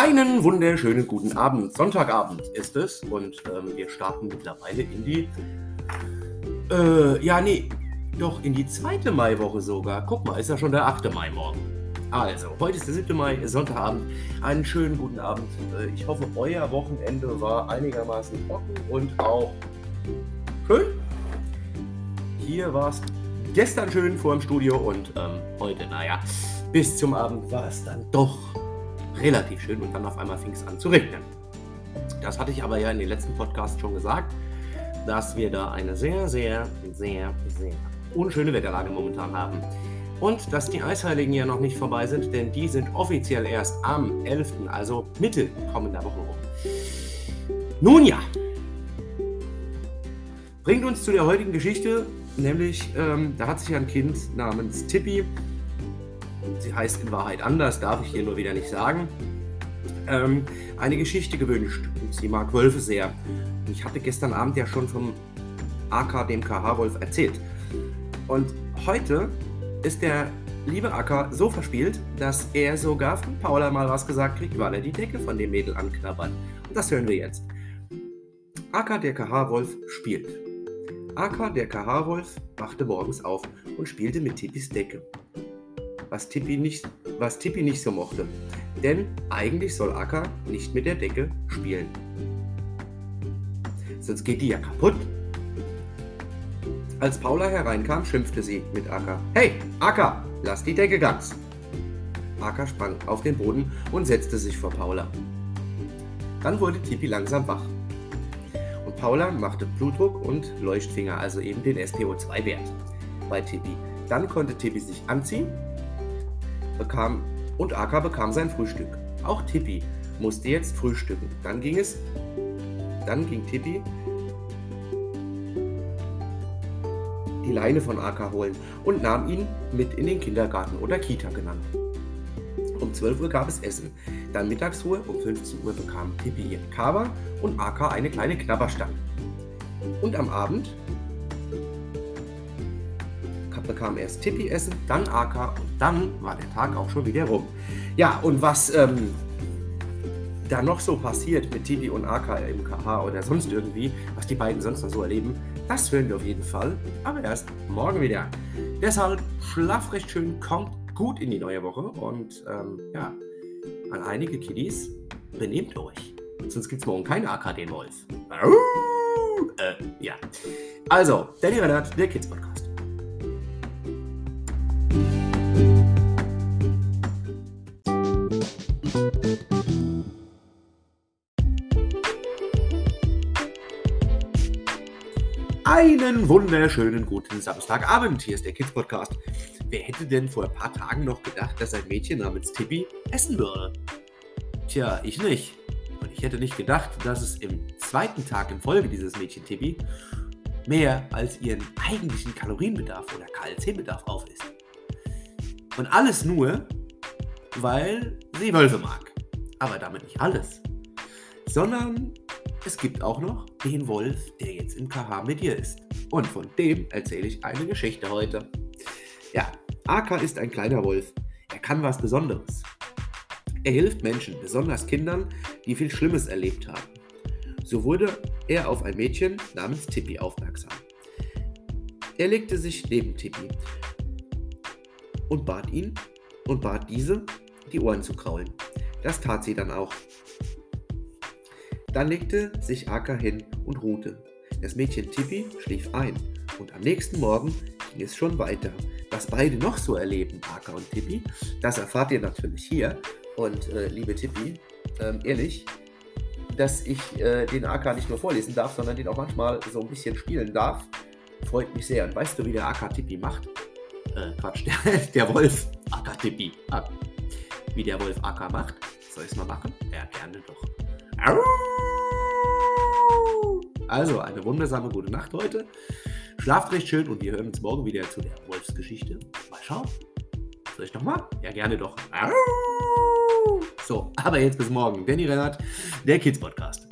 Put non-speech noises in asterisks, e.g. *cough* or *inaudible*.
Einen wunderschönen guten Abend. Sonntagabend ist es und ähm, wir starten mittlerweile in die. Äh, ja, nee, doch in die zweite Maiwoche sogar. Guck mal, ist ja schon der 8. Mai morgen. Also, heute ist der 7. Mai, Sonntagabend. Einen schönen guten Abend. Äh, ich hoffe, euer Wochenende war einigermaßen trocken und auch schön. Hier war es gestern schön vor dem Studio und ähm, heute, naja, bis zum Abend war es dann doch relativ schön und dann auf einmal fing es an zu regnen. Das hatte ich aber ja in den letzten Podcasts schon gesagt, dass wir da eine sehr, sehr, sehr, sehr unschöne Wetterlage momentan haben. Und dass die Eisheiligen ja noch nicht vorbei sind, denn die sind offiziell erst am 11., also Mitte kommender Woche rum. Nun ja, bringt uns zu der heutigen Geschichte, nämlich ähm, da hat sich ein Kind namens Tippi sie heißt in Wahrheit anders, darf ich hier nur wieder nicht sagen, ähm, eine Geschichte gewünscht. Und sie mag Wölfe sehr. Und ich hatte gestern Abend ja schon vom AK, dem KH-Wolf, erzählt. Und heute ist der liebe AK so verspielt, dass er sogar von Paula mal was gesagt kriegt, weil er die Decke von dem Mädel anknabbert. Und das hören wir jetzt. AK, der KH-Wolf, spielt. AK, der KH-Wolf, wachte morgens auf und spielte mit Tippis Decke was Tippi nicht, was Tippi nicht so mochte. Denn eigentlich soll Akka nicht mit der Decke spielen. Sonst geht die ja kaputt. Als Paula hereinkam, schimpfte sie mit Akka. Hey, Akka, lass die Decke ganz. Akka sprang auf den Boden und setzte sich vor Paula. Dann wurde Tippi langsam wach. Und Paula machte Blutdruck und Leuchtfinger, also eben den SPO2-Wert bei Tippi. Dann konnte Tippi sich anziehen bekam und Aka bekam sein Frühstück. Auch Tippi musste jetzt frühstücken. Dann ging es, dann ging Tippi die Leine von Aka holen und nahm ihn mit in den Kindergarten oder Kita genannt. Um 12 Uhr gab es Essen. Dann Mittagsruhe, um 15 Uhr bekam Tippi ihren Kava und Aka eine kleine Knabberstange. Und am Abend bekam erst Tippi essen, dann Aka und dann war der Tag auch schon wieder rum. Ja, und was ähm, da noch so passiert mit Tippi und Aka im KH oder sonst irgendwie, was die beiden sonst noch so erleben, das hören wir auf jeden Fall, aber erst morgen wieder. Deshalb schlaf recht schön, kommt gut in die neue Woche und ähm, ja, an einige Kiddies, benehmt euch. Sonst gibt es morgen keine AK den Wolf. Äh, ja. Also, Danny Rennert, der Kids Podcast. Einen wunderschönen guten Samstagabend. Hier ist der Kids Podcast. Wer hätte denn vor ein paar Tagen noch gedacht, dass ein Mädchen namens Tippi essen würde? Tja, ich nicht. Und ich hätte nicht gedacht, dass es im zweiten Tag in Folge dieses Mädchen Tippi mehr als ihren eigentlichen Kalorienbedarf oder KLC-Bedarf auf ist. Und alles nur, weil sie Wölfe mag. Aber damit nicht alles. Sondern es gibt auch noch den Wolf, der jetzt im KH mit dir ist. Und von dem erzähle ich eine Geschichte heute. Ja, Aka ist ein kleiner Wolf. Er kann was Besonderes. Er hilft Menschen, besonders Kindern, die viel Schlimmes erlebt haben. So wurde er auf ein Mädchen namens Tippi aufmerksam. Er legte sich neben Tippi und bat ihn und bat diese, die Ohren zu kraulen. Das tat sie dann auch. Dann legte sich Aka hin und ruhte. Das Mädchen Tippi schlief ein und am nächsten Morgen ging es schon weiter. Was beide noch so erleben, Aka und Tippi, das erfahrt ihr natürlich hier. Und äh, liebe Tippi, ähm, ehrlich, dass ich äh, den AK nicht nur vorlesen darf, sondern den auch manchmal so ein bisschen spielen darf, freut mich sehr. Und weißt du, wie der AK Tippi macht? Äh, Quatsch, *laughs* der, der Wolf AK Tippi. Ah, wie der Wolf AK macht? Soll ich es mal machen? Ja, gerne doch. Also, eine wundersame gute Nacht heute. Schlaft recht schön und wir hören uns morgen wieder zu der Wolfsgeschichte. Mal schauen. Soll ich nochmal? Ja, gerne doch. So, aber jetzt bis morgen. Danny Rennert, der Kids Podcast.